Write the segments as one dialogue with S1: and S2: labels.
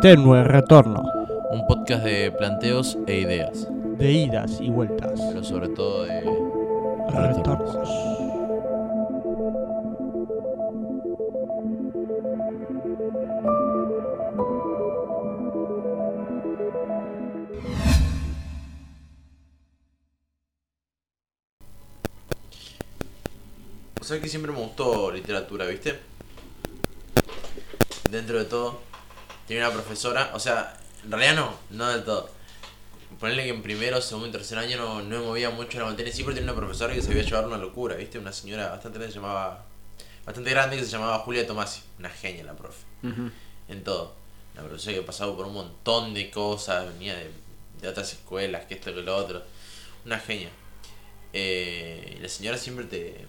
S1: Tenue Retorno,
S2: Un podcast de planteos e ideas,
S1: de idas y vueltas.
S2: pero sobre todo de
S1: Retornos.
S2: O sea que siempre me gustó literatura, ¿viste? Dentro de todo, tenía una profesora, o sea, en realidad no, no del todo. Ponerle que en primero, segundo y tercer año no, no me movía mucho la materia, siempre tenía una profesora que se sabía llevar una locura, ¿viste? Una señora bastante grande, se llamaba, bastante grande que se llamaba Julia Tomasi, una genia la profe, en todo. Una profesora que pasaba por un montón de cosas, venía de, de otras escuelas, que esto, que lo otro, una genia. Eh, la señora siempre te,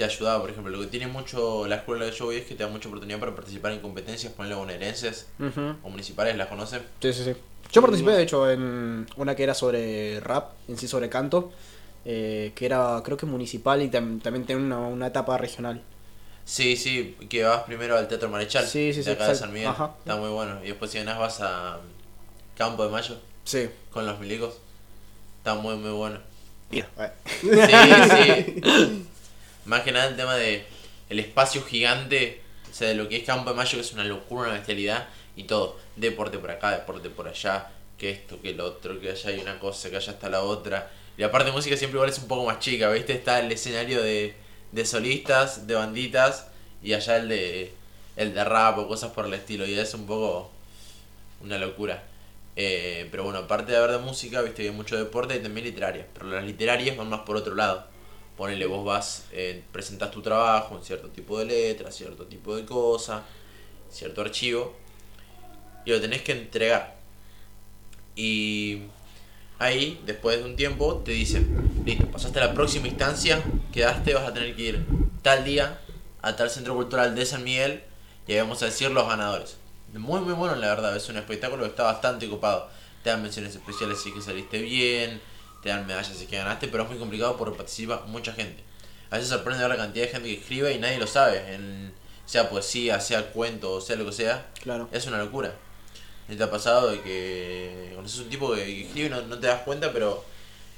S2: te ayudaba, por ejemplo. Lo que tiene mucho la escuela que yo voy es que te da mucha oportunidad para participar en competencias, ponerle bonaerenses
S3: Ujú.
S2: o municipales, ¿las conocen?
S3: Sí, sí, sí. Yo participé, de hecho, en una que era sobre rap, en sí sobre canto, eh, que era, creo que municipal y tam- también tiene una, una etapa regional.
S2: Sí, sí, que vas primero al Teatro Marechal,
S3: Sí, sí,
S2: de
S3: sí,
S2: acá de. San Miguel.
S3: Ajá.
S2: Está muy bueno. Y después si ganás vas a Campo de Mayo
S3: Sí.
S2: con los milicos. Está muy, muy bueno.
S3: Eh,
S2: Sí, sí. Más que nada el tema de el espacio gigante, o sea, de lo que es Campo de Mayo, que es una locura, una bestialidad, y todo. Deporte por acá, deporte por allá, que esto, que lo otro, que allá hay una cosa, que allá está la otra. Y la parte de música siempre igual es un poco más chica, ¿viste? Está el escenario de, de solistas, de banditas, y allá el de el de rap o cosas por el estilo, y es un poco una locura. Eh, pero bueno, aparte de haber de música, viste hay mucho deporte y también literaria. Pero las literarias van más por otro lado. Ponele, vos vas, eh, presentas tu trabajo en cierto tipo de letra, cierto tipo de cosa, cierto archivo, y lo tenés que entregar. Y ahí, después de un tiempo, te dicen, listo, pasaste a la próxima instancia, quedaste, vas a tener que ir tal día a tal centro cultural de San Miguel y ahí vamos a decir los ganadores. Muy, muy bueno, la verdad, es un espectáculo que está bastante copado. Te dan menciones especiales es que saliste bien, te dan medallas si es que ganaste, pero es muy complicado porque participa mucha gente. A veces sorprende ver la cantidad de gente que escribe y nadie lo sabe, en, sea poesía, sea cuento, sea lo que sea.
S3: Claro.
S2: Es una locura. ¿Y ¿Te ha pasado de que conoces un tipo que, que escribe y no, no te das cuenta, pero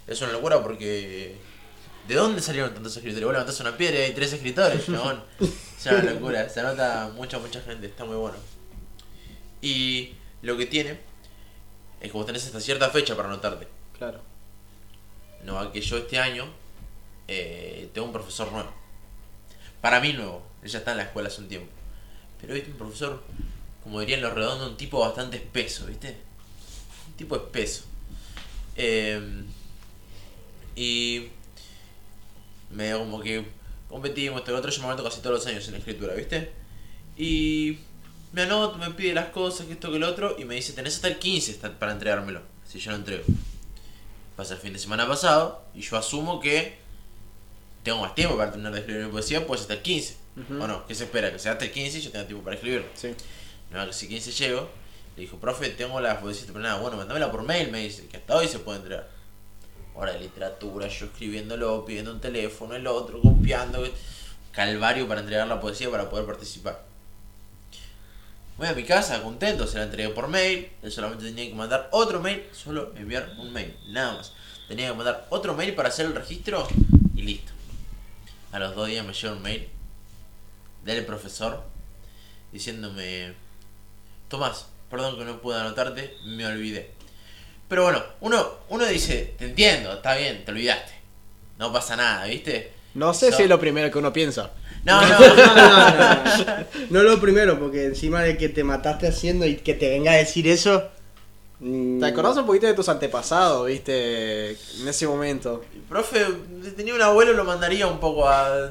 S2: es una locura porque... ¿De dónde salieron tantos escritores? Vos levantás una piedra y hay tres escritores, chabón. Es una locura, se nota mucha, mucha gente, está muy bueno. Y lo que tiene es que vos tenés hasta cierta fecha para anotarte.
S3: Claro.
S2: No, a que yo este año eh, tengo un profesor nuevo. Para mí nuevo, él ya está en la escuela hace un tiempo. Pero viste, un profesor, como dirían los redondos, un tipo bastante espeso, ¿viste? Un tipo espeso. Eh, y medio como que competimos, este otro, yo casi todos los años en la escritura, ¿viste? Y me anoto, me pide las cosas, que esto, que lo otro, y me dice, tenés hasta el 15 hasta- para entregármelo, si yo lo entrego. Pasa el fin de semana pasado, y yo asumo que tengo más tiempo para terminar de escribir mi poesía, pues hasta el 15.
S3: Ujú.
S2: ¿O no? ¿Qué se espera? Que sea hasta el 15 y yo tenga tiempo para escribirlo.
S3: Sí.
S2: No, que si 15 llego, le dijo, profe, tengo la poesía terminada. Bueno, mándamela por mail, me dice, que hasta hoy se puede entregar. Hora de literatura, yo escribiéndolo, pidiendo un teléfono, el otro, copiando. Calvario para entregar la poesía para poder participar. Voy a mi casa, contento, se la entregué por mail. Él solamente tenía que mandar otro mail, solo enviar un mail, nada más. Tenía que mandar otro mail para hacer el registro y listo. A los dos días me llega un mail del profesor diciéndome: Tomás, perdón que no pude anotarte, me olvidé. Pero bueno, uno, uno dice: Te entiendo, está bien, te olvidaste. No pasa nada, ¿viste?
S3: No sé
S2: So-
S3: si es lo primero que uno piensa.
S2: No, no,
S4: No, no, no, no. No lo primero, porque encima de que te mataste haciendo y que te venga a decir eso. mm,
S3: Te acordás un poquito de tus antepasados, viste, en ese momento.
S2: profe, tenía un abuelo, lo mandaría un poco a.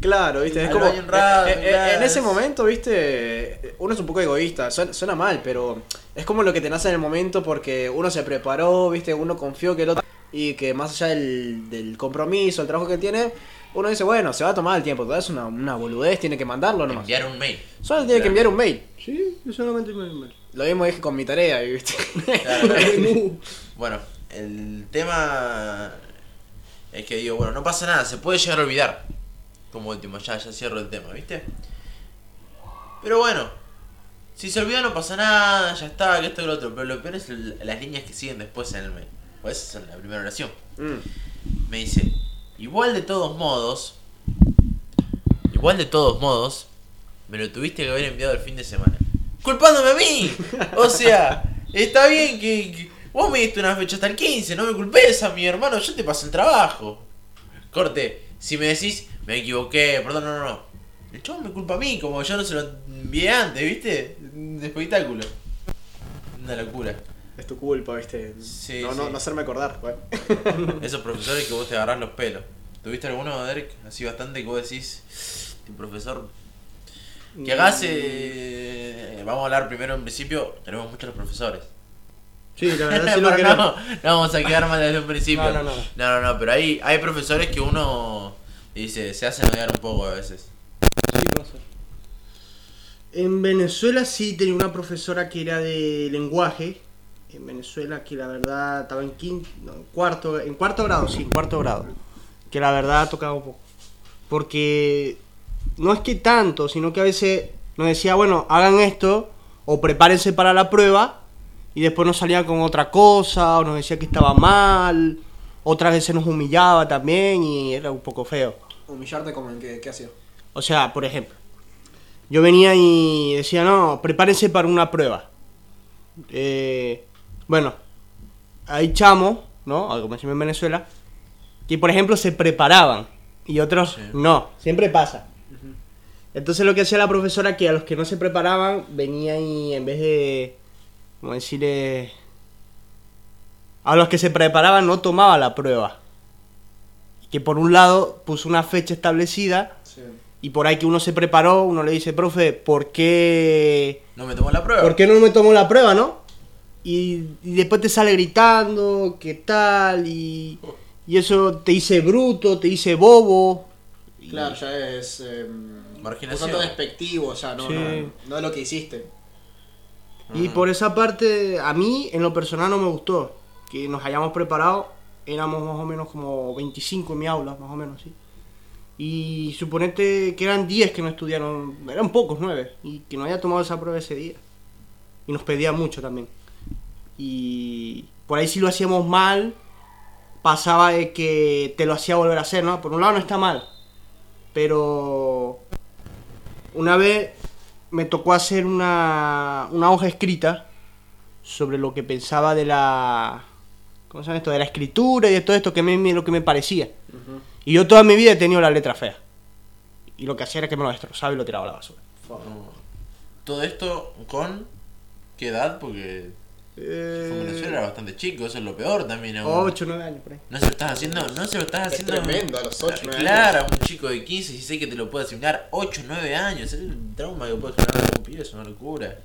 S3: Claro, viste, es como. eh, eh,
S2: claro.
S3: en ese momento, viste, uno es un poco egoísta. Suena, suena mal, pero es como lo que te nace en el momento porque uno se preparó, viste, uno confió que el otro. Y que más allá del, del compromiso, el trabajo que tiene, uno dice, bueno, se va a tomar el tiempo. Toda es una, una boludez, tiene que mandarlo nomás.
S2: enviar un mail.
S3: Solo tiene que enviar un mail.
S4: Sí, yo solamente me. me-
S3: Lo mismo dije con mi tarea, ¿viste?
S2: Claro, claro. Bueno, el tema es que digo, bueno, no pasa nada, se puede llegar a olvidar. Como último, ya, ya cierro el tema, ¿viste? Pero bueno, si se olvida no pasa nada, ya está, que esto y lo otro. Pero lo peor es el- las líneas que siguen después en el mail. Pues esa es la primera oración.
S3: Mm.
S2: Me dice, igual de todos modos, igual de todos modos, me lo tuviste que haber enviado el fin de semana. Culpándome a mí. O sea, está bien que, vos me diste una fecha hasta el 15, no me culpes a mi hermano, yo te paso el trabajo. Corte, si me decís, me equivoqué, perdón, no, no, no. El chavo me culpa a mí, como yo no se lo envié antes, ¿viste? Un espectáculo. Una locura.
S3: Es tu culpa, viste.
S2: Sí,
S3: no, no,
S2: sí.
S3: no hacerme acordar, güey.
S2: Esos profesores que vos te agarrás los pelos. ¿Tuviste alguno, Derek? Así bastante que vos decís, este profesor. Que hagas. eh, vamos a hablar primero en principio. Tenemos muchos los profesores.
S4: Sí, la verdad sí queremos.
S2: no, no vamos a quedar mal desde un principio.
S4: No, no, no.
S2: No, no, no, pero hay, hay profesores que uno dice, se hacen odiar un poco a veces.
S4: En Venezuela sí tenía una profesora que era de lenguaje. En Venezuela que la verdad estaba en quinto, no, en cuarto, en cuarto grado, sí, en cuarto grado. Que la verdad tocaba un poco. Porque no es que tanto, sino que a veces nos decía, bueno, hagan esto o prepárense para la prueba y después nos salía con otra cosa o nos decía que estaba mal. Otras veces nos humillaba también y era un poco feo.
S3: Humillarte como en que, ¿qué hacía?
S4: O sea, por ejemplo, yo venía y decía, no, prepárense para una prueba. Eh, bueno, hay chamos, ¿no? Algo como decimos en Venezuela, que por ejemplo se preparaban y otros
S2: Sí.
S4: no. Siempre pasa. Entonces lo que hacía la profesora que a los que no se preparaban venía y en vez de, como decirle, a los que se preparaban no tomaba la prueba. Que por un lado puso una fecha establecida
S3: Sí.
S4: y por ahí que uno se preparó, uno le dice, profe, ¿por qué,
S2: No me tomó la prueba.
S4: ¿por qué no me tomó la prueba, no? Y, y después te sale gritando, ¿qué tal? Y, y eso te dice bruto, te dice bobo. Y-
S3: Claro, ya es. Eh,
S2: Marginación.
S3: Un tanto despectivo, o sea, no,
S4: Sí.
S3: no, no es lo que hiciste.
S4: Y por esa parte, a mí en lo personal no me gustó. Que nos hayamos preparado, éramos más o menos como 25 en mi aula, más o menos, sí. Y suponete que eran 10 que no estudiaron, eran pocos, 9, y que no haya tomado esa prueba ese día. Y nos pedía mucho también. Y por ahí si lo hacíamos mal, pasaba de que te lo hacía volver a hacer, ¿no? Por un lado no está mal, pero una vez me tocó hacer una, una hoja escrita sobre lo que pensaba de la ¿cómo se llama esto? de la escritura y de todo esto que me, lo que me parecía. Y yo toda mi vida he tenido la letra fea. Y lo que hacía era que me lo destrozaba y lo tiraba a la basura.
S2: Todo esto con. ¿Qué edad? Porque. En Venezuela era bastante chico, eso es lo peor también. aún.
S4: 8, 9 años por ahí.
S2: No se lo estás haciendo, no se lo estás
S3: Es
S2: haciendo.
S3: tremendo, a los ocho, nueve
S2: Claro, a un chico de 15, 16 que te lo puede asignar 8, 9 años. Es el trauma que puede generar un pibe, es una locura.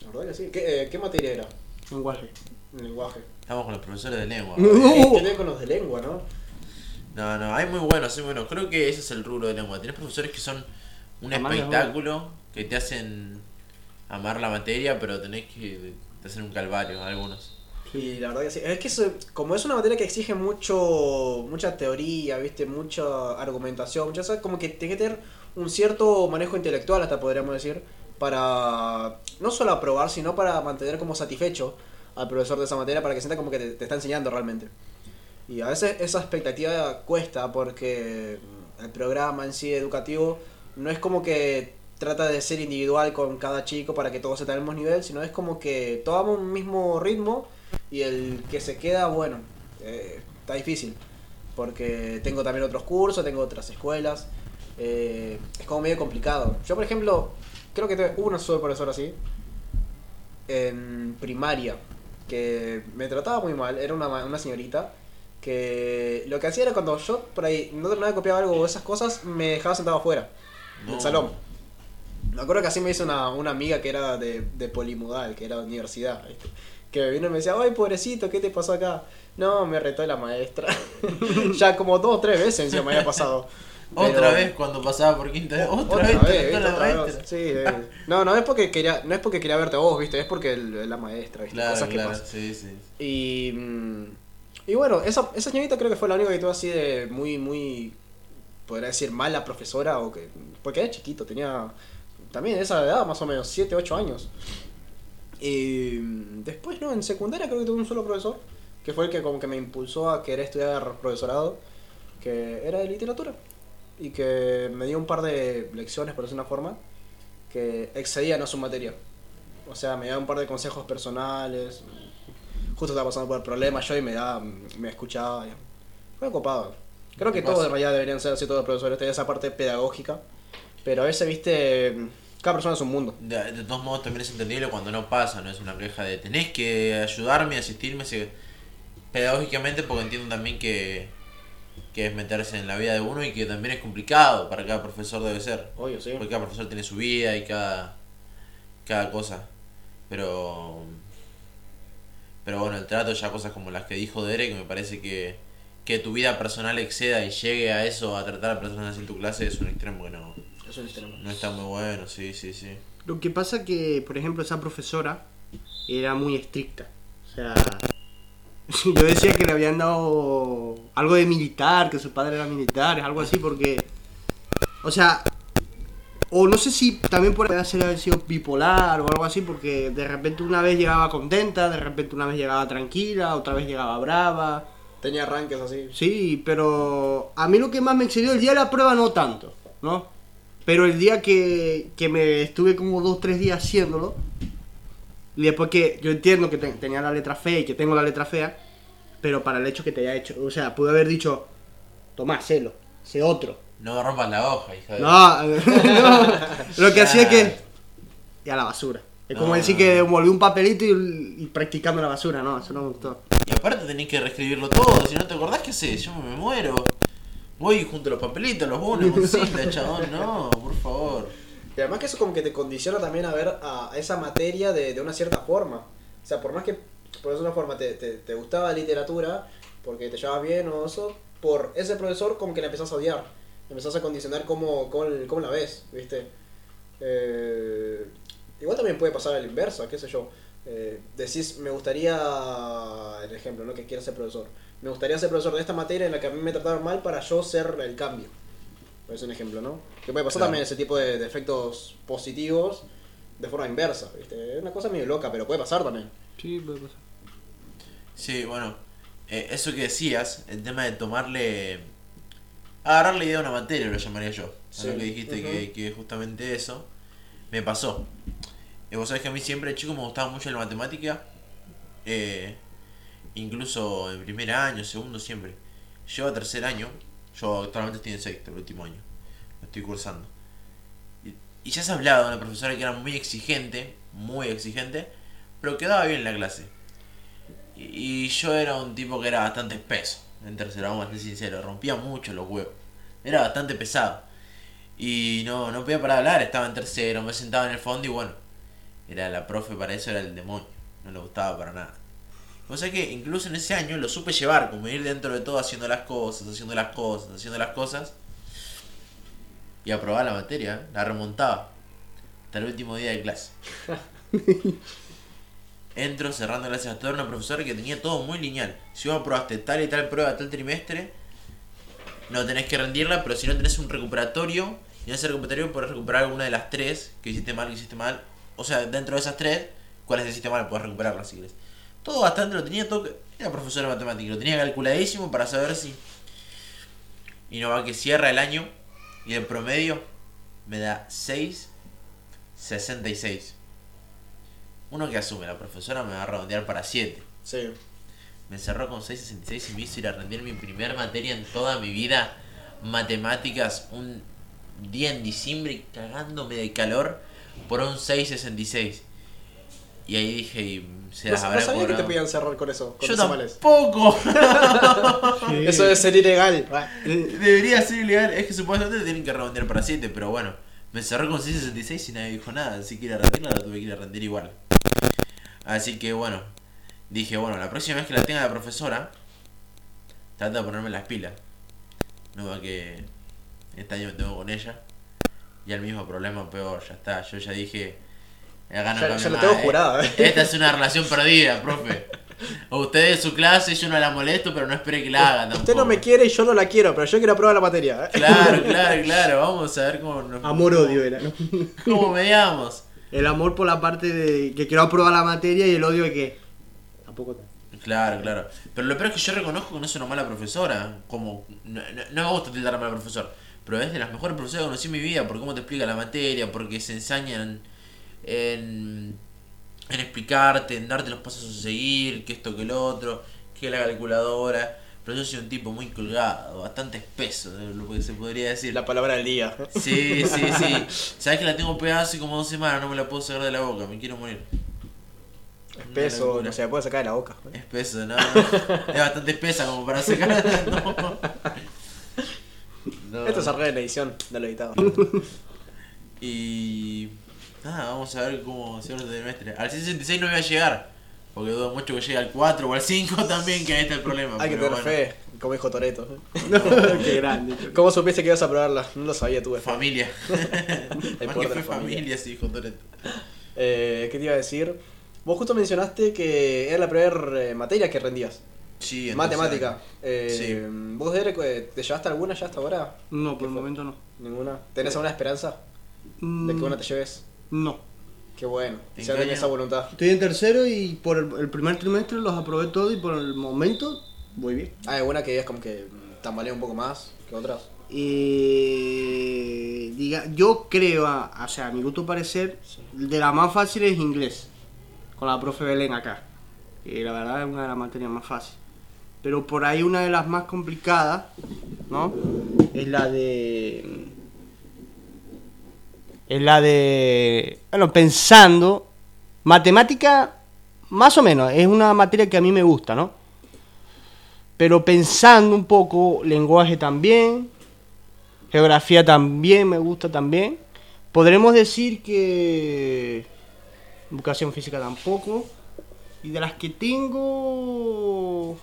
S3: La verdad que sí. ¿Qué, eh, qué materia era?
S4: Lenguaje.
S3: Lenguaje.
S2: Estamos con los profesores de lengua.
S4: No.
S3: Eh, Tiene con los de lengua, ¿no?
S2: No, no, hay muy buenos, hay muy buenos. Creo que ese es el rubro de lengua. Tienes profesores que son un
S4: Amar la
S2: espectáculo, que te hacen amar la materia, pero tenés que. Te hacen un calvario, algunos.
S3: Y la verdad que sí. Es que como es una materia que exige mucho mucha teoría, ¿viste? Mucha argumentación, muchas cosas, como que tiene que tener un cierto manejo intelectual, hasta podríamos decir, para no solo aprobar, sino para mantener como satisfecho al profesor de esa materia para que sienta como que te está enseñando realmente. Y a veces esa expectativa cuesta porque el programa en sí educativo no es como que trata de ser individual con cada chico para que todos estén al mismo nivel, sino es como que todos vamos un mismo ritmo y el que se queda, bueno, eh, está difícil. Porque tengo también otros cursos, tengo otras escuelas. eh, es como medio complicado. Yo, por ejemplo, creo que tuve una sola profesora así. En primaria. Que me trataba muy mal. Era una, una señorita. Que lo que hacía era cuando yo por ahí no terminaba de copiar algo o esas cosas, me dejaba sentado afuera.
S2: No.
S3: Del salón. Me acuerdo que así me hizo una, una amiga que era de, de polimodal, que era de universidad, ¿viste? Que me vino y me decía, ay pobrecito, ¿qué te pasó acá? No, me retó la maestra. ya como dos o tres veces encima me había pasado.
S2: Otra
S3: Pero-
S2: vez cuando pasaba por quinta vez, otra,
S3: Otra
S2: vez,
S3: vez,
S2: te
S3: ¿viste?
S2: la
S3: Otra vez.
S2: maestra.
S3: Sí, eh. No, no es porque quería, no es porque quería verte a vos, ¿viste? Es porque el- la maestra, ¿viste?
S2: Claro,
S3: Cosas que
S2: claro,
S3: pasan.
S2: sí, sí.
S3: Y, mm, y bueno, esa, esa señorita creo que fue la única que tuvo así de muy, muy, podría decir, mala profesora, o que porque era chiquito, tenía también esa edad, más o menos, 7, 8 años. Y mm, después, no, en secundaria creo que tuve un solo profesor, que fue el que como que me impulsó a querer estudiar profesorado, que era de literatura. Y que me dio un par de lecciones, por decir una forma, que excedían a su materia. O sea, me daba un par de consejos personales. Justo estaba pasando por problemas yo y me daba, me escuchaba. Fue copado. Creo que todos en realidad deberían ser así, todos los profesores, esa parte pedagógica. Pero a veces, viste, cada persona es un mundo.
S2: De, de todos modos también es entendible cuando no pasa, no es una queja de tenés que ayudarme, asistirme se- pedagógicamente porque entiendo también que, que es meterse en la vida de uno y que también es complicado para cada profesor debe ser.
S3: Obvio, sí.
S2: Porque cada profesor tiene su vida y cada, cada cosa. Pero pero bueno, el trato ya cosas como las que dijo Derek, me parece que, que tu vida personal exceda y llegue a eso, a tratar a personas así en tu clase, es un extremo que no,
S3: Eso es extremo.
S2: no está muy bueno, sí, sí, sí.
S4: Lo que pasa que, por ejemplo, esa profesora era muy estricta. O sea, yo decía que le habían dado algo de militar, que su padre era militar, algo así, porque, o sea, o no sé si también puede ser haber sido bipolar o algo así, porque de repente una vez llegaba contenta, de repente una vez llegaba tranquila, otra vez llegaba brava.
S3: Tenía arranques así.
S4: Sí, pero a mí lo que más me excedió el día de la prueba no tanto, ¿no? Pero el día que, que me estuve como dos, tres días haciéndolo, y después que yo entiendo que te- tenía la letra fea y que tengo la letra fea, pero para el hecho que te haya hecho, o sea, pude haber dicho, tomá, celo, sé otro.
S2: No rompas la hoja, hija de...
S4: No, no, lo que hacía es que... Y a la basura. Es como
S2: No.
S4: decir que devolví un papelito y, y practicando la basura, no, eso no me gustó.
S2: Y aparte tenés que reescribirlo todo, si no te acordás, ¿qué haces? Yo me muero. Voy junto los papelitos, los bonos, cinta, chabón, no, por favor.
S3: Y además que eso como que te condiciona también a ver a, a esa materia de, de una cierta forma. O sea, por más que por una forma te, te, te gustaba la literatura, porque te llevabas bien o eso, por ese profesor como que la empezás a odiar. Empezás a condicionar cómo, cómo, cómo la ves, ¿viste? Eh, igual también puede pasar a la inversa, qué sé yo. Eh, decís, me gustaría, el ejemplo, ¿no? Que quiero ser profesor. Me gustaría ser profesor de esta materia en la que a mí me trataron mal para yo ser el cambio. Es un ejemplo, ¿no? Que puede pasar
S2: Claro.
S3: también ese tipo de, de efectos positivos de forma inversa, ¿viste? Es una cosa medio loca, pero puede pasar también.
S4: Sí, puede pasar.
S2: Sí, bueno, eh, eso que decías, el tema de tomarle... Agarrarle idea a una materia, lo llamaría yo.
S3: Sí.
S2: Lo que dijiste que, que justamente eso me pasó. Y vos sabés que a mí siempre, chico, me gustaba mucho la matemática. eh, incluso en primer año, segundo, siempre. Yo a tercer año, yo actualmente estoy en sexto, el último año. Lo estoy cursando. Y, ya se hablaba de una profesora que era muy exigente, muy exigente, pero quedaba bien en la clase. Y, yo era un tipo que era bastante espeso, en tercero, vamos a ser sinceros, rompía mucho los huevos. Era bastante pesado. Y no, no podía parar hablar, estaba en tercero, me sentaba en el fondo y bueno, era la profe para eso, era el demonio, no le gustaba para nada. O sea que incluso en ese año lo supe llevar, como ir dentro de todo haciendo las cosas, haciendo las cosas, haciendo las cosas. Y aprobaba la materia, la remontaba. Hasta el último día de clase. Entro cerrando clases a toda una profesora que tenía todo muy lineal. Si vos aprobaste tal y tal prueba tal trimestre, no tenés que rendirla, pero si no tenés un recuperatorio, y en ese recuperatorio podés recuperar alguna de las tres que hiciste mal, que hiciste mal. O sea, dentro de esas tres, cuáles hiciste mal, podés recuperarlas si querés. Todo bastante lo tenía todo. Era profesora de matemática, lo tenía calculadísimo para saber si. Y no va que cierra el año y el promedio me da 6.66. Uno que asume, la profesora me va a redondear para 7.
S3: Sí.
S2: Me encerró con 6.66 y me hizo ir a rendir mi primer materia en toda mi vida, matemáticas, un día en diciembre cagándome de calor por un 6.66. Y ahí dije, y se
S3: No,
S2: las
S3: no
S2: habrá
S3: sabía que te podían cerrar con eso, con
S2: Yo tampoco.
S3: Eso debe ser ilegal.
S2: Debería ser ilegal. Es que supuestamente te tienen que redondear para 7, pero bueno. Me cerró con 6.66 y nadie dijo nada. Así que ir a rendirla la tuve que ir a rendir igual. Así que bueno. Dije, bueno, la próxima vez que la tenga la profesora, trata de ponerme las pilas. No va que este año me tengo con ella. Y el mismo problema peor, ya está. Yo ya dije. Acá no
S3: Ya-
S2: cambia
S3: ya lo
S2: más,
S3: tengo
S2: eh.
S3: jurado, eh.
S2: Esta es una relación perdida, profe. O usted es su clase, yo no la molesto, pero no espere que la haga tampoco.
S3: Usted no me quiere y yo no la quiero, pero yo quiero aprobar la materia. ¿eh?
S2: Claro, claro, claro. Vamos a ver cómo nos...
S4: Amor-odio era, ¿no?
S2: Cómo mediamos.
S4: El amor por la parte de que quiero aprobar la materia y el odio de que. Tampoco.
S2: Claro, claro. Pero lo peor es que yo reconozco que no es una mala profesora. Como, no, no- no me gusta tildar a mal profesor. Pero es de las mejores profesoras que conocí en mi vida. Por cómo te explica la materia. Porque se ensañan en, en explicarte, en darte los pasos a seguir. Que esto, que el otro. Que la calculadora. Pero yo soy un tipo muy colgado. Bastante espeso, de lo que se podría decir.
S3: La palabra del día.
S2: Sí, sí, sí. Sabes que la tengo pegada hace como dos semanas. No me la puedo sacar de la boca. Me quiero morir.
S3: Espeso, no se la puede sacar de la boca.
S2: Espeso, no, no. Es bastante espesa como para sacar. No. No.
S3: Esto se arregla en la edición, no lo editado.
S2: Y. Nada, vamos a ver cómo se va el trimestre. Al 66 no voy a llegar. Porque dudo mucho que llegue al 4 o al 5 también, que ahí está el problema.
S3: Hay que tener
S2: bueno.
S3: fe, como dijo Toreto.
S4: Qué grande.
S3: ¿Cómo supiste que ibas a probarla? No lo sabía, tuve fe.
S2: Familia. Más
S3: poder
S2: que
S3: de
S2: fue
S3: familia.
S2: familia, sí, hijo Toreto.
S3: Eh, ¿Qué te iba a decir? Vos justo mencionaste que era la primera eh, materia que rendías.
S2: Sí, entonces-
S3: Matemática. Eh,
S2: Sí.
S3: ¿Vos Derek, eh, te llevaste alguna ya hasta ahora?
S4: No, por el momento no.
S3: ¿Ninguna? ¿Tenés alguna esperanza de que
S4: Mm,
S3: una te lleves?
S4: No.
S3: Qué bueno.
S2: ¿En
S3: Ya
S2: año?
S3: esa voluntad.
S4: Estoy en tercero y por el, el primer trimestre los aprobé todo y por el momento voy bien.
S3: ¿Hay alguna que digas como que tambalea un poco más que otras?
S4: Eh, diga, yo creo, a, o sea, a mi gusto parecer, de las más fáciles es inglés, con la profe Belén acá, que la verdad es una de las materias más fáciles. Pero por ahí una de las más complicadas, ¿no? Es la de... Es la de... Bueno, pensando, matemática, más o menos, es una materia que a mí me gusta, ¿no? Pero pensando un poco, lenguaje también, Geografía también me gusta también. Podremos decir que educación física tampoco. Y de las que tengo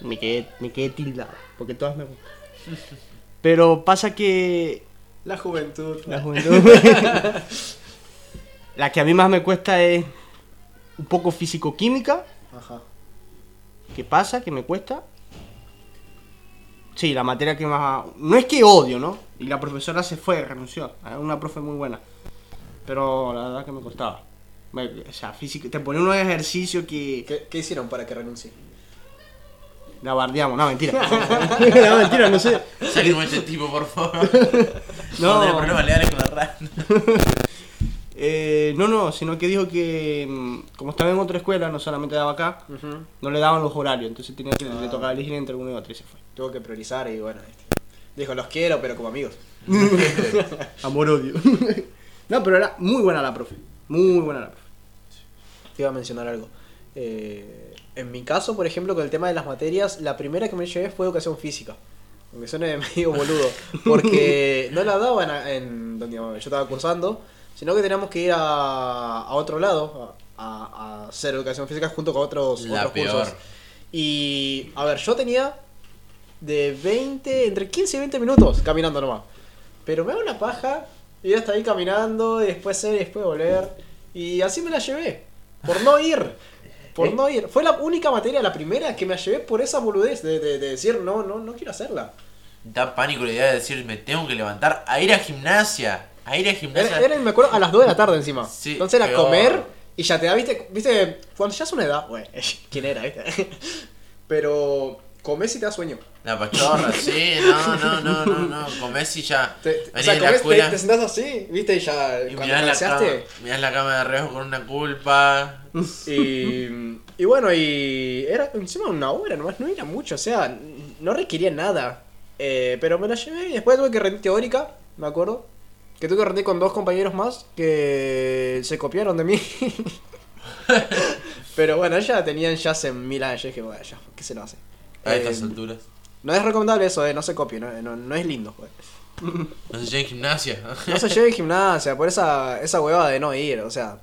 S4: me quedé, me quedé tildado, porque todas me gustan. Pero pasa que
S3: La juventud.
S4: la juventud la que a mí más me cuesta es un poco físico-química.
S3: Ajá.
S4: ¿Qué pasa? ¿Qué me cuesta? Sí, la materia que más... No es que odio, ¿no? Y la profesora se fue, renunció. Era una profe muy buena. Pero la verdad que me costaba. Me- o sea, física... Te ponía unos ejercicios que...
S3: ¿Qué, qué hicieron para que renuncie?
S4: La bardeamos. No, mentira. no, mentira, no sé.
S2: Saquemos a este tipo, por favor.
S4: No.
S2: Vamos a tener problemas legales con la.
S4: Eh, no, no, sino que dijo que mm, como estaba en otra escuela, no solamente daba acá, no le daban los horarios. Entonces tenía que,
S3: Ah.
S4: le tocaba elegir entre uno y otro y se fue.
S3: Tuvo que priorizar y bueno. este, Dijo, los quiero, pero como amigos.
S4: Amor-odio. no, pero era muy buena la profe. Muy buena la profe.
S3: Te iba a mencionar algo. Eh, en mi caso, por ejemplo, con el tema de las materias, la primera que me llevé fue educación física. Aunque suene medio boludo. Porque no la daban en donde yo estaba cursando, sino que teníamos que ir a, a otro lado a, hacer educación física junto con otros,
S2: La
S3: otros
S2: peor.
S3: cursos. Y, a ver, yo tenía de 20, entre 15 y 20 minutos caminando nomás. Pero me da una paja ir hasta ahí caminando, y después ir y después volver. Y así me la llevé. Por no ir. Por no ir. Fue la única materia, la primera, que me llevé por esa boludez de, de- de decir, no, no, no quiero hacerla.
S2: Da pánico la idea de decir, me tengo que levantar a ir a gimnasia. A ir a gimnasia.
S3: Era, era, me acuerdo, a las 2 de la tarde encima.
S2: Sí,
S3: Entonces era comer y ya te da, viste, viste, cuando ya es una edad, bueno, ¿quién era, viste? Pero comés y te da sueño.
S2: La pachorra, sí, no, no, no, no, no. Comés y ya.
S3: Te, te- o sea, comés, te, te sentás así, viste, y ya
S2: y
S3: cuando
S2: mirás la, cama, mirás la cama de reojo con una culpa.
S3: Y, y bueno, y era encima una hora nomás, no era mucho, o sea, no requería nada. Eh, pero me la llevé y después tuve que rendir teórica, me acuerdo. Que tuve que rendir con dos compañeros más que se copiaron de mí. pero bueno, ya tenían ya hace mil años. Yo dije, bueno, ya, ¿qué se lo hace?
S2: A
S3: Eh,
S2: estas alturas.
S3: no es recomendable eso, eh, no se copie, no, no, no es lindo. pues.
S2: No se lleva en gimnasia.
S3: No se lleve gimnasia, por esa, esa hueva de no ir, o sea,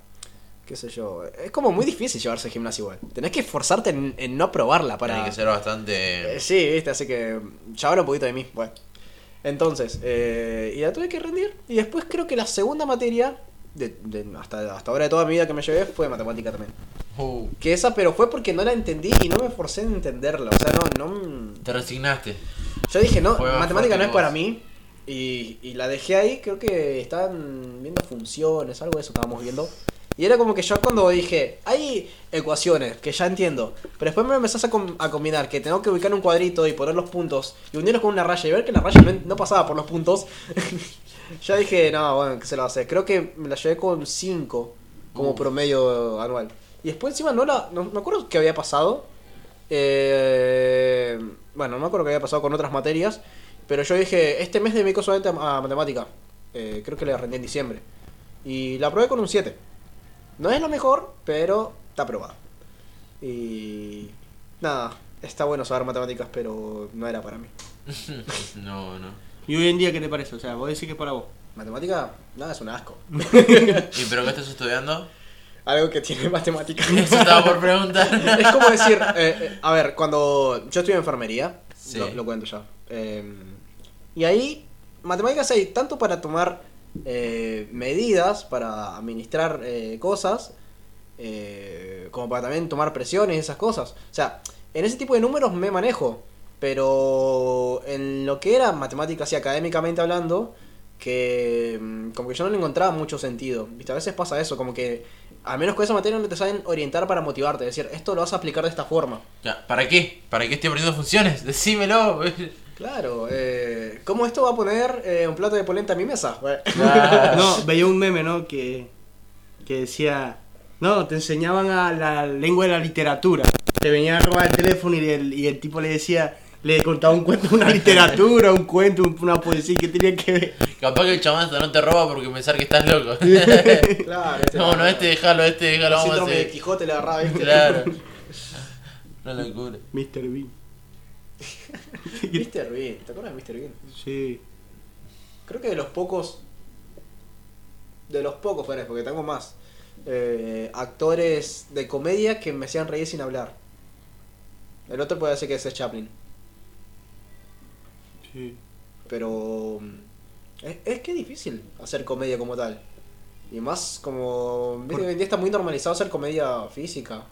S3: qué sé yo. Es como muy difícil llevarse gimnasia igual. Tenés que esforzarte en, en no probarla para...
S2: Tiene que ser bastante.
S3: Eh, sí, viste, así que ya habla un poquito de mí, bueno. Entonces, eh, y la tuve que rendir. Y después creo que la segunda materia, de, de- hasta, hasta ahora de toda mi vida que me llevé, fue matemática también.
S2: Uh,
S3: Que esa, pero fue porque no la entendí y no me forcé en entenderla. O sea, no, no.
S2: te resignaste.
S3: Yo dije, no, matemática no es para mí. Y, y la dejé ahí, creo que estaban viendo funciones, algo de eso estábamos viendo. Y era como que yo cuando dije, hay ecuaciones que ya entiendo, pero después me empezás a, com- a combinar que tengo que ubicar un cuadrito y poner los puntos y unirlos con una raya y ver que la raya no, no pasaba por los puntos. ya dije, no, bueno, que se lo hace. Creo que me la llevé con 5 como
S2: Uf.
S3: promedio anual. Y después encima no la... No, me acuerdo qué había pasado. Eh, bueno, no me acuerdo qué había pasado con otras materias. Pero yo dije, este mes dedico solamente a, a matemática. Eh, creo que le rendí en diciembre. Y la probé con un 7. No es lo mejor, pero está aprobado. Y... Nada, está bueno saber matemáticas, pero no era para mí.
S2: no, no.
S4: ¿Y hoy en día qué te parece? O sea, vos decís que es para vos.
S3: Matemática, nada, es un asco.
S2: ¿Y pero qué estás estudiando?
S3: Algo que tiene matemática.
S2: Eso estaba por preguntar.
S3: es como decir, eh, eh, a ver, cuando yo estudio enfermería,
S2: Sí.
S3: lo, lo cuento ya. eh, y ahí, matemáticas hay tanto para tomar eh, medidas, para administrar eh, cosas, eh, como para también tomar presiones y esas cosas. O sea, en ese tipo de números me manejo, pero en lo que era matemáticas y académicamente hablando, que mm, como que yo no le encontraba mucho sentido. ¿Viste? A veces pasa eso, como que al menos con esa materia no te saben orientar para motivarte, decir, esto lo vas a aplicar de esta forma.
S2: Ya, ¿Para qué? ¿Para qué estoy aprendiendo funciones? Decímelo.
S3: Claro, eh, ¿cómo esto va a poner eh, un plato de polenta a mi mesa?
S4: No, veía un meme, ¿no? Que, que decía, no, te enseñaban a la lengua de la literatura. Te venían a robar el teléfono y el, y el tipo le decía, le contaba un cuento, una literatura, un cuento, un- una poesía que tenía que ver.
S2: Capaz que el chamán no te roba porque pensar que estás loco.
S3: Claro, este
S2: no, no, este déjalo, este déjalo, vamos a
S3: síndrome de. Quijote le agarraba, ¿viste?
S2: Claro. No locura.
S4: Mr. Bean.
S3: Mr. Bean, ¿te acuerdas de Mr. Bean?
S4: Sí.
S3: Creo que de los pocos. De los pocos, bueno, porque tengo más. eh, actores de comedia que me hacían reír sin hablar. El otro puede ser que es Chaplin.
S4: Sí.
S3: Pero. mm, Es, es que es difícil hacer comedia como tal. Y más como.
S4: Por-
S3: Hoy en día está muy normalizado hacer comedia física.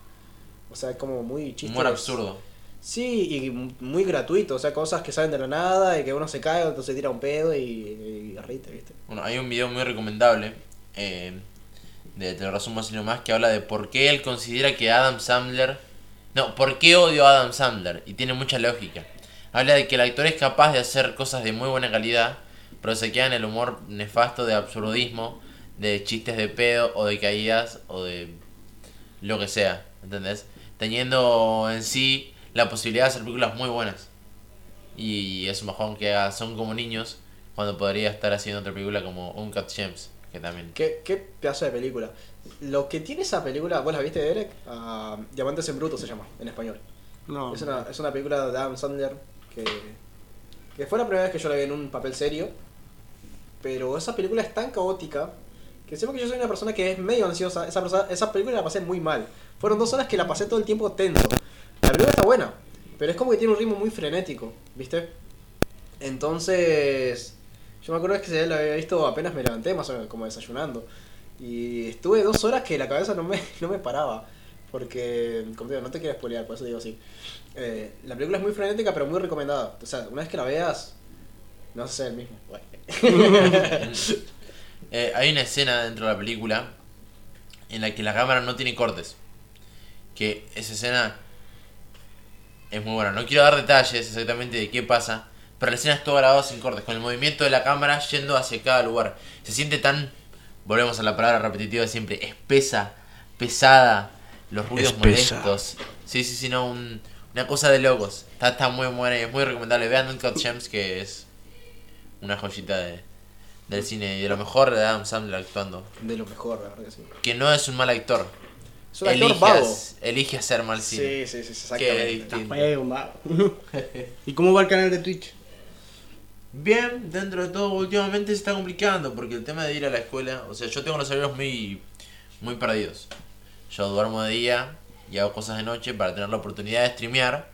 S3: O sea, es como muy chiste.
S2: Humor absurdo.
S3: Sí, y muy gratuito. O sea, cosas que salen de la nada y que uno se cae, otro se tira un pedo y, y ¿viste?
S2: Bueno, hay un video muy recomendable. eh, de Te lo resumo así nomás. Que habla de por qué él considera que Adam Sandler. No, por qué odio a Adam Sandler. Y tiene mucha lógica. Habla de que el actor es capaz de hacer cosas de muy buena calidad. Pero se queda en el humor nefasto de absurdismo. De chistes de pedo o de caídas o de lo que sea. ¿Entendés? Teniendo en sí la posibilidad de hacer películas muy buenas. Y es un bajón que Son como niños cuando podría estar haciendo otra película como Uncut Gems, que también.
S3: ¿Qué, qué pedazo de película. Lo que tiene esa película, ¿vos la viste, Derek? Ah, Diamantes en Bruto se llama, en español.
S4: No.
S3: Es, una, es una película de Adam Sandler que, fue la primera vez que yo la vi en un papel serio. Pero esa película es tan caótica que siempre que yo soy una persona que es medio ansiosa, esa, persona- esa película la pasé muy mal. Fueron dos horas que la pasé todo el tiempo tenso. La película está buena, pero es como que tiene un ritmo muy frenético, ¿viste? Entonces, yo me acuerdo que la había visto apenas me levanté, más o menos como desayunando. Y estuve dos horas que la cabeza no me, no me paraba. Porque, como te digo, no te quiero spoilear, por eso digo así. Eh, la película es muy frenética, pero muy recomendada. O sea, una vez que la veas, no ser el mismo.
S2: Eh, hay una escena dentro de la película en la que la cámara no tiene cortes. Que esa escena es muy buena. No quiero dar detalles exactamente de qué pasa, pero la escena es todo grabada sin cortes, con el movimiento de la cámara yendo hacia cada lugar. Se siente tan, volvemos a la palabra repetitiva de siempre, espesa, pesada, los ruidos
S1: Espesa.
S2: molestos. Sí, sí, sí, no, un- una cosa de locos. Está, está muy buena y es muy recomendable. Vean Uncut Gems, que es una joyita de, del cine y de lo mejor de Adam Sandler actuando.
S3: De lo mejor, la verdad que sí.
S2: Que no es un mal actor.
S3: Es un actor
S2: Elige,
S3: vago.
S2: hacer mal cine.
S3: Sí, sí, sí, exactamente.
S4: Feo, mago. ¿Y cómo va el canal de Twitch?
S2: Bien, dentro de todo últimamente se está complicando porque el tema de ir a la escuela, o sea, yo tengo los horarios muy muy perdidos. Yo duermo de día y hago cosas de noche para tener la oportunidad de streamear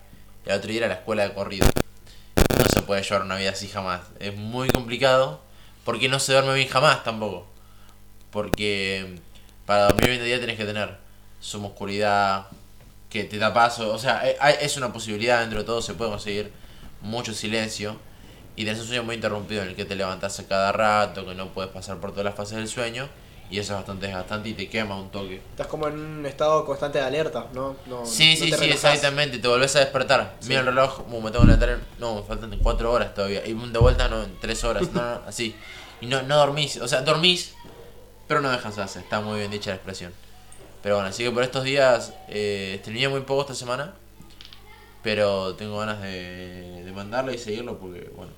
S2: y al otro día ir a la escuela de corrido. No se puede llevar una vida así jamás. Es muy complicado porque no se duerme bien jamás tampoco. Porque para dormir bien de día tenés que tener suma oscuridad, que te da paso. O sea, eh, es una posibilidad dentro de todo, se puede conseguir mucho silencio. Y tenés un sueño muy interrumpido en el que te levantás a cada rato, que no puedes pasar por todas las fases del sueño. Y eso es bastante desgastante y te quema un toque.
S3: Estás como en un estado constante de alerta, ¿no? no
S2: Sí,
S3: no
S2: sí, sí, exactamente. Te volvés a despertar. Mira el reloj, me tengo que levantar. en- No, me faltan 4 horas todavía. Y de vuelta, no, en 3 horas. No, no, así. Y no, no dormís. O sea, dormís, pero no descansás. Está muy bien dicha la expresión. Pero bueno, así que por estos días eh, terminé muy poco esta semana. Pero tengo ganas de, de mandarle y seguirlo porque, bueno.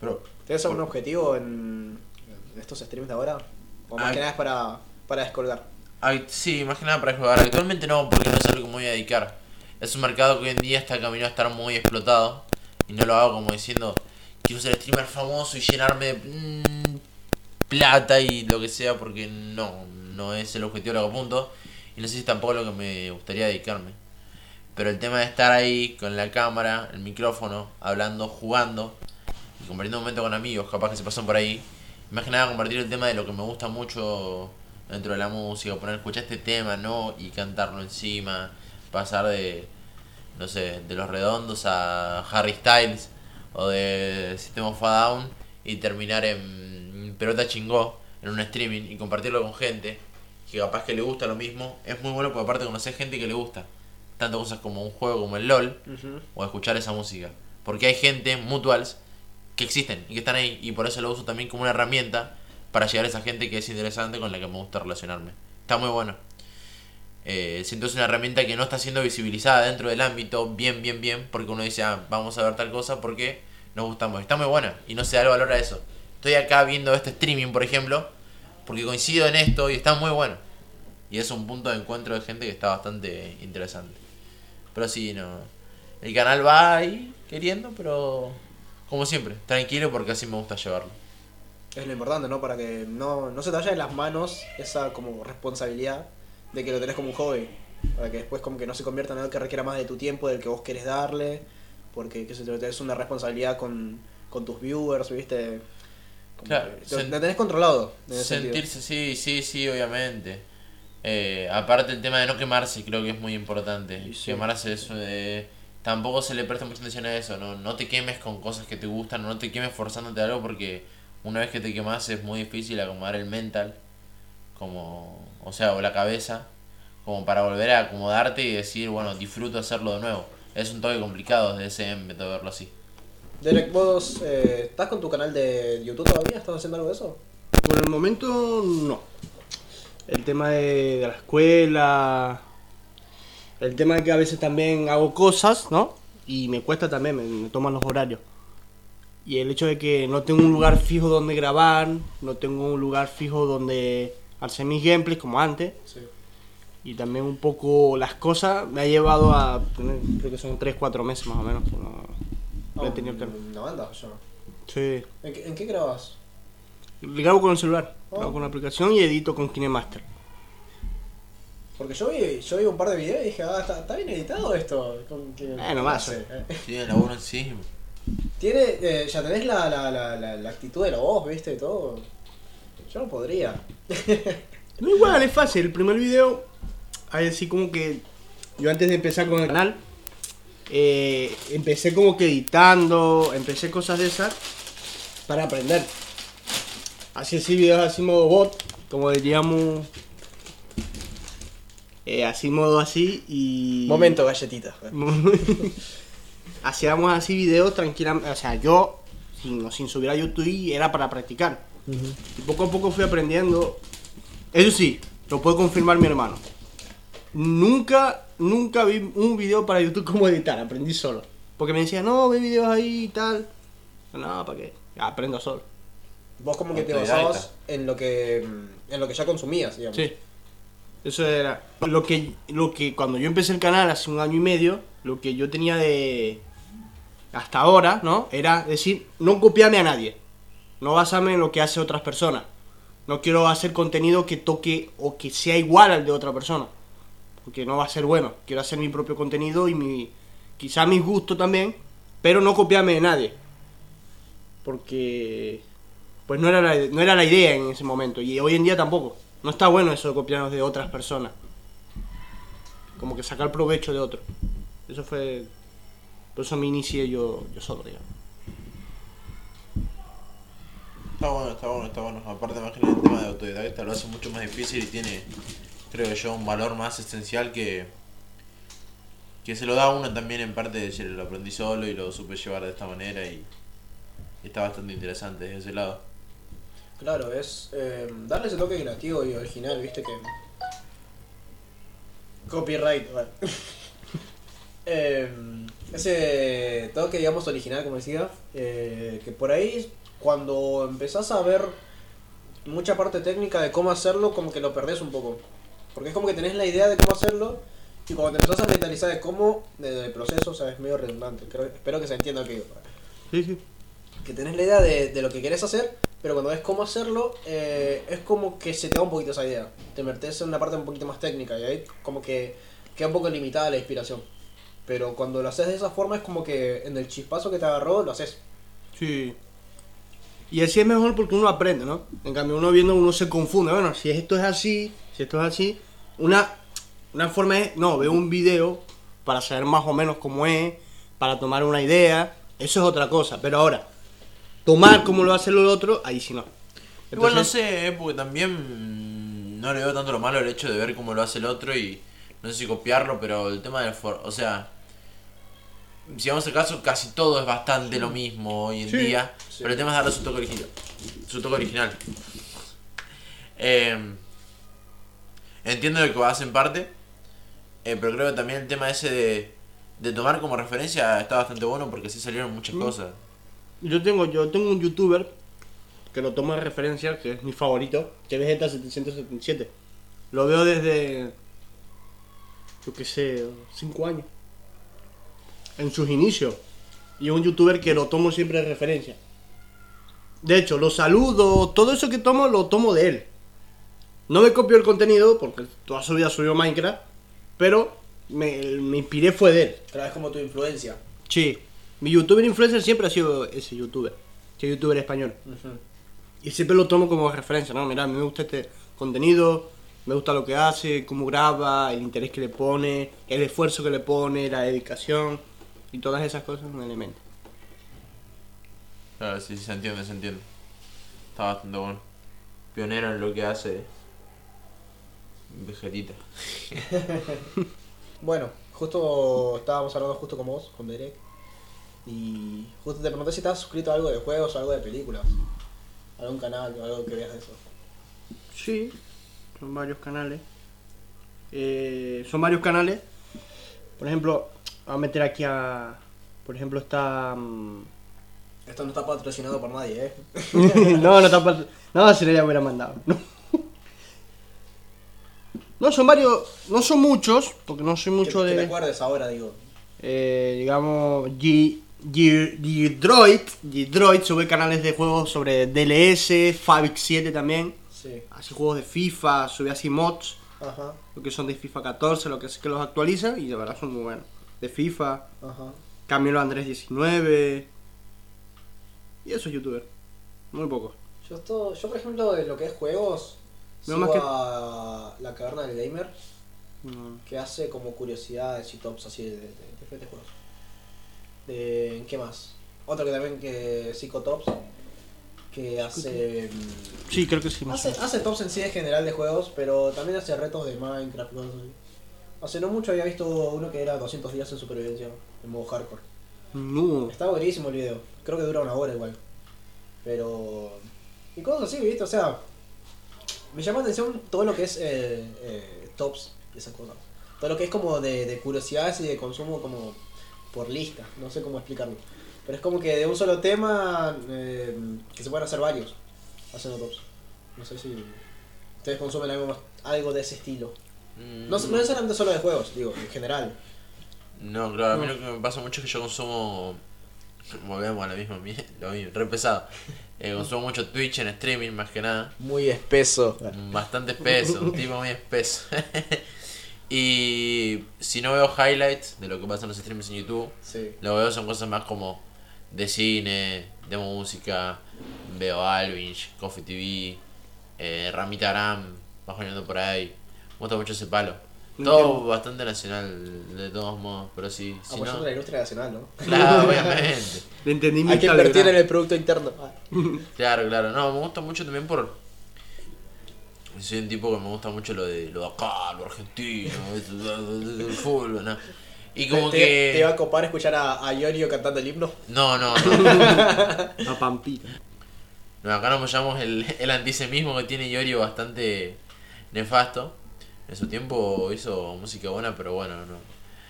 S2: Pero
S3: ¿Tienes algún objetivo en estos streams de ahora? O más
S2: Ay.
S3: que nada es para, para descolgar.
S2: Ay, sí, más que nada para jugar. Actualmente no, porque no es algo que me voy a dedicar. Es un mercado que hoy en día está camino a estar muy explotado. Y no lo hago como diciendo, quiero ser streamer famoso y llenarme de mm, plata y lo que sea, porque no, no es el objetivo lo que apunto. Y no sé si tampoco es lo que me gustaría dedicarme. Pero el tema de estar ahí con la cámara, el micrófono, hablando, jugando y compartiendo un momento con amigos, capaz que se pasan por ahí. Más que nada compartir el tema de lo que me gusta mucho dentro de la música, poner escuchar este tema, ¿no? Y cantarlo encima, pasar de, no sé, de los redondos a Harry Styles o de System of a Down y terminar en pelota chingó en un streaming y compartirlo con gente que capaz que le gusta lo mismo, es muy bueno porque aparte conocer gente que le gusta tanto cosas como un juego como el LOL o escuchar esa música. Porque hay gente, mutuals, que existen y que están ahí y por eso lo uso también como una herramienta para llegar a esa gente que es interesante con la que me gusta relacionarme. Está muy bueno. Eh, siento es una herramienta que no está siendo visibilizada dentro del ámbito bien, bien, bien, porque uno dice, ah, vamos a ver tal cosa porque nos gustamos. Está muy buena y no se da el valor a eso. Estoy acá viendo este streaming, por ejemplo, porque coincido en esto y está muy bueno. Y es un punto de encuentro de gente que está bastante interesante. Pero sí, no. El canal va ahí queriendo, pero como siempre, tranquilo porque así me gusta llevarlo.
S3: Es lo importante, ¿no? Para que no, no se te vaya de las manos esa como responsabilidad de que lo tenés como un hobby. Para que después como que no se convierta en algo que requiera más de tu tiempo, del que vos querés darle. Porque que se te tenés una responsabilidad con, con tus viewers, ¿viste?
S2: Claro,
S3: te, tenés controlado. en.
S2: Sentirse, sí, sí, sí, obviamente. Eh, aparte el tema de no quemarse creo que es muy importante.
S3: Sí.
S2: Quemarse es... eh, tampoco se le presta mucha atención a eso, ¿no? No te quemes con cosas que te gustan, no te quemes forzándote a algo porque una vez que te quemas es muy difícil acomodar el mental, como, o sea, o la cabeza, como para volver a acomodarte y decir, bueno, disfruto hacerlo de nuevo. Es un toque complicado desde ese método verlo así.
S3: Derek, vos eh, estás con tu canal de YouTube todavía? ¿Estás haciendo algo de eso?
S4: Por el momento no. El tema de, de la escuela, el tema de que a veces también hago cosas, ¿no? Y me cuesta también, me, me toman los horarios. Y el hecho de que no tengo un lugar fijo donde grabar, no tengo un lugar fijo donde hacer mis gameplays como antes.
S3: Sí.
S4: Y también un poco las cosas me ha llevado a tener, creo que son 3-4 meses más o menos. que no- no he tenido el canal.
S3: una banda yo.
S4: Sí.
S3: ¿En qué, en qué grabas?
S4: Grabo con el celular, grabo
S3: Oh.
S4: con la aplicación y edito con KineMaster.
S3: Porque yo vi, yo vi un par de videos y dije, ah, está, está bien editado esto. Con que-
S4: Bueno, más,
S3: no sé, eh.
S2: Sí, el laburo en sí.
S3: Tiene, eh, ya tenés la, la, la, la, la actitud de la voz, viste, y todo. Yo no podría.
S4: No, igual, es fácil. El primer video, ahí así como que yo antes de empezar con el canal, eh, empecé como que editando, empecé cosas de esas para aprender. Así así videos así modo bot, como diríamos, eh, así modo así y...
S3: Momento, galletita.
S4: Hacíamos así videos tranquilamente, o sea, yo sin, sin subir a YouTube y era para practicar. Y poco a poco fui aprendiendo. Eso sí, lo puede confirmar mi hermano. Nunca, nunca vi un video para YouTube como editar, aprendí solo. Porque me decía, no, ve videos ahí y tal. No, ¿para qué? Aprendo solo.
S3: Vos como que te basabas en lo que en lo que ya consumías, digamos.
S4: Sí. Eso era lo que, lo que cuando yo empecé el canal hace un año y medio, lo que yo tenía de hasta ahora, ¿no? Era decir, no copiarme a nadie. No basarme en lo que hace otras personas. No quiero hacer contenido que toque o que sea igual al de otra persona. Porque no va a ser bueno. Quiero hacer mi propio contenido y mi quizá mis gustos también, pero no copiarme de nadie. Porque pues no era, no era la idea en ese momento y hoy en día tampoco. No está bueno eso de copiarnos de otras personas. como que sacar provecho de otro. Eso fue. Por eso me inicié yo, yo solo, digamos.
S2: Está bueno, está bueno, está bueno. Aparte, más nada, el tema de autodidacta lo hace mucho más difícil y tiene, creo yo, un valor más esencial que. que se lo da a uno también en parte de decir, lo aprendí solo y lo supe llevar de esta manera y. y está bastante interesante desde ese lado.
S3: Claro, es eh, darle ese toque creativo y original, viste que. Copyright, bueno. Eh, ese toque, digamos, original, como decía, eh, que por ahí, cuando empezás a ver mucha parte técnica de cómo hacerlo, como que lo perdés un poco. Porque es como que tenés la idea de cómo hacerlo, y cuando te empezás a mentalizar de cómo, del proceso, o sea, es medio redundante. Espero que se entienda que
S4: Sí, sí.
S3: Que tenés la idea de, de lo que querés hacer, pero cuando ves cómo hacerlo, eh, es como que se te da un poquito esa idea. Te metes en una parte un poquito más técnica y ahí como que queda un poco limitada la inspiración. Pero cuando lo haces de esa forma es como que en el chispazo que te agarró lo haces.
S4: Sí. Y así es mejor porque uno aprende, ¿no? En cambio, uno viendo, uno se confunde. Bueno, si esto es así, si esto es así, una, una forma es, no, veo un video para saber más o menos cómo es, para tomar una idea, eso es otra cosa. Pero ahora, tomar como lo hace el otro, ahí sí no.
S2: Igual no sé, eh, porque también no le veo tanto lo malo el hecho de ver cómo lo hace el otro y no sé si copiarlo, pero el tema del for o sea, si vamos al caso, casi todo es bastante lo mismo hoy en
S4: Sí,
S2: día,
S3: sí.
S2: pero el tema es darle su toque original. Su toque original. Eh, entiendo lo que vas en parte, eh, pero creo que también el tema ese de, de tomar como referencia está bastante bueno porque sí salieron muchas
S4: Mm.
S2: cosas.
S4: Yo tengo, yo tengo un youtuber que lo tomo de referencia, que es mi favorito, que es Vegeta777. Lo veo desde, yo qué sé, 5 años. En sus inicios. Y es un youtuber que lo tomo siempre de referencia. De hecho, lo saludo, todo eso que tomo lo tomo de él. No me copio el contenido porque toda su vida subió Minecraft, pero me, me inspiré fue de él.
S3: Es como tu influencia.
S4: Sí, mi youtuber influencer siempre ha sido ese youtuber, ese youtuber español. Y siempre lo tomo como referencia, ¿no? Mira, a mí me gusta este contenido, me gusta lo que hace, cómo graba, el interés que le pone, el esfuerzo que le pone, la dedicación y todas esas cosas en elemento.
S2: Claro, sí, se entiende, se entiende. Está bastante bueno. Pionero en lo que hace. Vegetita.
S3: Bueno, justo estábamos hablando justo con vos, con Derek. Y justo te pregunté si estabas suscrito a algo de juegos o algo de películas. Algún canal o algo que veas de eso.
S4: Sí, son varios canales. Eh, son varios canales. Por ejemplo, vamos a meter aquí a... Por ejemplo, está... mm,
S3: Esto no está patrocinado por nadie, ¿eh?
S4: no, no está pat- No, si no ya me hubiera mandado. No. No, son varios. No son muchos, porque no soy mucho
S3: que, que te
S4: de.
S3: acuerdes ahora, digo.
S4: eh, digamos. G. G-Droid. G-Droid sube canales de juegos sobre DLS, Fabric 7 también.
S3: Sí.
S4: Hace juegos de FIFA, sube así mods,
S3: Ajá,
S4: lo que son de FIFA 14, lo que es que los actualiza y de verdad son muy buenos. De FIFA,
S3: ajá.
S4: Camilo Andrés 19. Y eso es youtuber. Muy poco.
S3: Yo, esto, yo, por ejemplo, de lo que es juegos,
S4: No, más que-
S3: a la caverna del gamer, que hace como curiosidades y tops así de diferentes juegos. De, ¿Qué más? Otro que también que Psicotops, que hace... mm,
S4: Sí, creo que sí.
S3: Hace, hace tops en sí en general de juegos, pero también hace retos de Minecraft, cosas así. Hace no mucho había visto uno que era 200 días en supervivencia, en modo hardcore.
S4: No.
S3: Está buenísimo el video, creo que dura una hora igual. Pero... Y cosas así, ¿viste? O sea, me llama la atención todo lo que es eh, eh, tops y esas cosas. Todo lo que es como de, de curiosidades y de consumo como por lista, no sé cómo explicarlo. Pero es como que de un solo tema eh, que se pueden hacer varios haciendo tops. No sé si ustedes consumen algo, más- algo de ese estilo.
S2: Mm,
S3: No, no necesariamente solo de juegos, digo, en general.
S2: No, claro, a mí lo que me pasa mucho es que yo consumo. Volvemos a la misma, mie- lo mismo, re pesado. Eh, consumo mucho Twitch en streaming, más que nada.
S3: Muy espeso.
S2: Bastante espeso, un tipo muy espeso. y si no veo highlights de lo que pasa en los streams en YouTube,
S3: Sí.
S2: lo que veo son cosas más como de cine, de música, veo Alvinch, Coffee TV, eh, Ramita Ram, bajoneando por ahí. Me gusta mucho ese palo. Todo bastante nacional, de todos modos, pero sí. Si
S3: Apoyando
S2: no,
S3: la industria nacional, ¿no?
S2: claro, obviamente.
S4: De entendimiento.
S3: Hay que
S4: al
S3: invertir en el producto interno. Ah.
S2: Claro, claro. No, me gusta mucho también por. Soy un tipo que me gusta mucho lo de lo de acá, lo argentino, el fútbol, ¿no? Y como
S3: ¿Te,
S2: que.
S3: te iba a copar escuchar a, a Iorio cantando el himno?
S2: No, no, no.
S4: A Pampita.
S2: No, acá nos llamamos el, el antisemismo que tiene Iorio bastante nefasto. En su tiempo hizo música buena, pero bueno, no.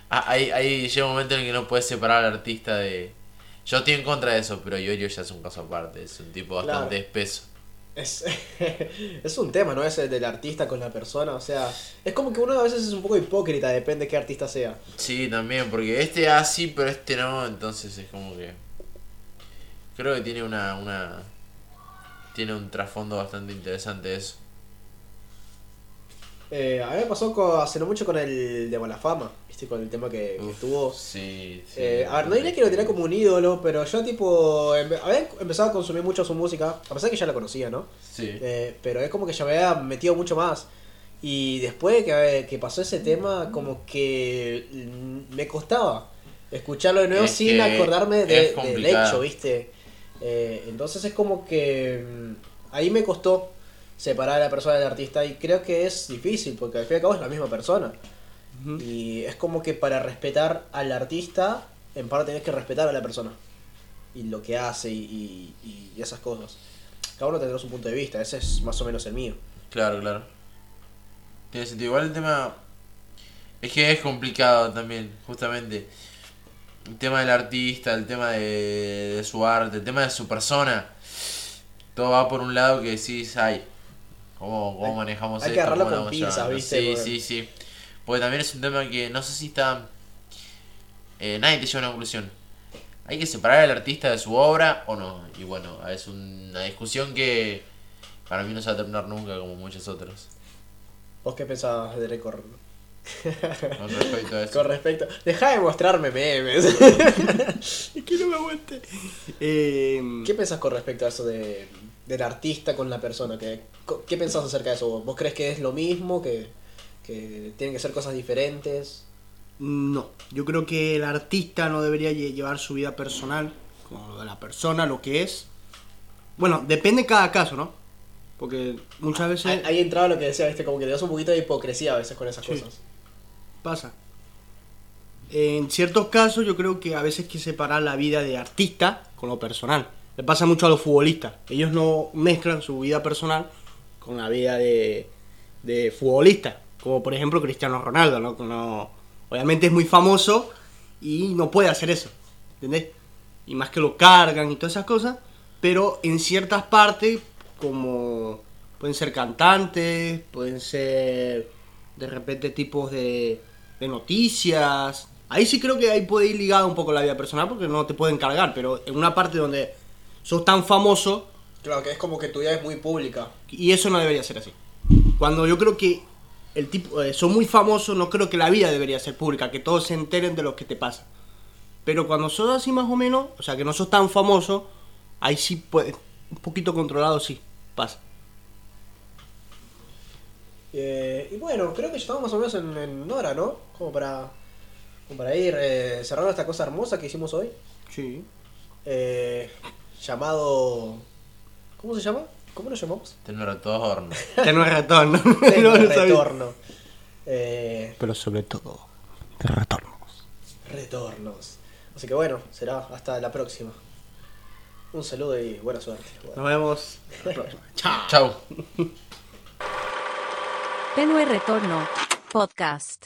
S2: Ah, ahí, ahí llega un momento en el que no puedes separar al artista de. Yo estoy en contra de eso, pero Iorio ya es un caso aparte, es un tipo bastante
S3: Claro.
S2: espeso.
S3: Es, es un tema, ¿no? Ese del artista con la persona. O sea, es como que uno a veces es un poco hipócrita, depende de qué artista sea.
S2: Sí, también, porque este así, pero este no, entonces es como que. Creo que tiene una. una tiene un trasfondo bastante interesante eso.
S3: Eh, a mí me pasó hace no mucho con el de Malafama, ¿viste? Con el tema que, que
S2: Uf,
S3: tuvo.
S2: Sí, sí.
S3: Eh, a ver, no diría que lo tenía como un ídolo, pero yo tipo... empe- había empezado a consumir mucho su música, a pesar que ya la conocía, ¿no?
S2: Sí.
S3: Eh, pero es como que ya me había metido mucho más. Y después que, que pasó ese tema, como que me costaba escucharlo de nuevo
S2: Es
S3: sin
S2: que
S3: acordarme de- del hecho, ¿viste? Eh, entonces es como que mm, ahí me costó separar a la persona del artista y creo que es difícil porque al fin y al cabo es la misma persona. Y es como que para respetar al artista, en parte tenés que respetar a la persona. Y lo que hace y, y- y esas cosas. Cada uno tendrá su punto de vista, ese es más o menos el mío.
S2: Claro, claro. Tiene sentido. Igual el tema. Es que es complicado también, justamente. El tema del artista, el tema de, de su arte, el tema de su persona. Todo va por un lado que decís, ay, ¿cómo, cómo manejamos
S3: hay que
S2: esto?
S3: agarrarlo
S2: ¿Cómo lo
S3: con pinzas? ¿viste?
S2: Sí, sí, sí. Porque también es un tema que no sé si está. eh, nadie te lleva a una conclusión. ¿Hay que separar al artista de su obra o no? Y bueno, es una discusión que para mí no se va a terminar nunca, como muchas otras.
S3: ¿Vos qué pensabas de récord?
S2: Con respecto a eso.
S3: Con respecto. Deja de mostrarme memes.
S4: Es que no me aguante. Eh,
S3: ¿Qué pensás con respecto a eso de, del artista con la persona? ¿Qué, ¿Qué pensás acerca de eso? vos? ¿Vos crees que es lo mismo? ¿Que, que tienen que ser cosas diferentes?
S4: No, yo creo que el artista no debería lle- llevar su vida personal como lo de la persona, lo que es. Bueno, depende de cada caso, ¿no? Porque muchas veces
S3: Ahí, ahí entraba lo que decía, ¿viste? Como que te das un poquito de hipocresía a veces con esas
S4: Sí.
S3: cosas.
S4: pasa. En ciertos casos yo creo que a veces hay que separar la vida de artista con lo personal. Le pasa mucho a los futbolistas. Ellos no mezclan su vida personal con la vida de, de futbolista. Como por ejemplo Cristiano Ronaldo, ¿no? Que no- obviamente es muy famoso y no puede hacer eso. ¿Entendés? Y más que lo cargan y todas esas cosas. Pero en ciertas partes, como pueden ser cantantes, pueden ser de repente tipos de, de noticias. Ahí sí creo que ahí puede ir ligado un poco la vida personal porque no te pueden cargar, pero en una parte donde sos tan famoso
S3: Claro, que es como que tu vida es muy pública.
S4: y eso no debería ser así. Cuando yo creo que el tipo eh, son muy famosos, no creo que la vida debería ser pública, que todos se enteren de lo que te pasa. Pero cuando sos así más o menos, o sea, que no sos tan famoso, ahí sí puede, un poquito controlado sí pasa.
S3: Eh, y bueno, creo que ya estamos más o menos en, en hora, ¿no? Como para, como para ir eh, cerrando esta cosa hermosa que hicimos hoy.
S4: Sí.
S3: Eh, llamado... ¿Cómo se llama? ¿Cómo lo llamamos?
S2: Tener retorno.
S4: Tener retorno.
S3: Tengo
S4: No lo sabía.
S3: retorno. Eh,
S4: Pero sobre todo, de retornos.
S3: retornos. Así que bueno, será hasta la próxima. Un saludo y buena suerte.
S4: Nos vemos. la próxima. Chao.
S2: Chau.
S5: Tenue Retorno. Podcast.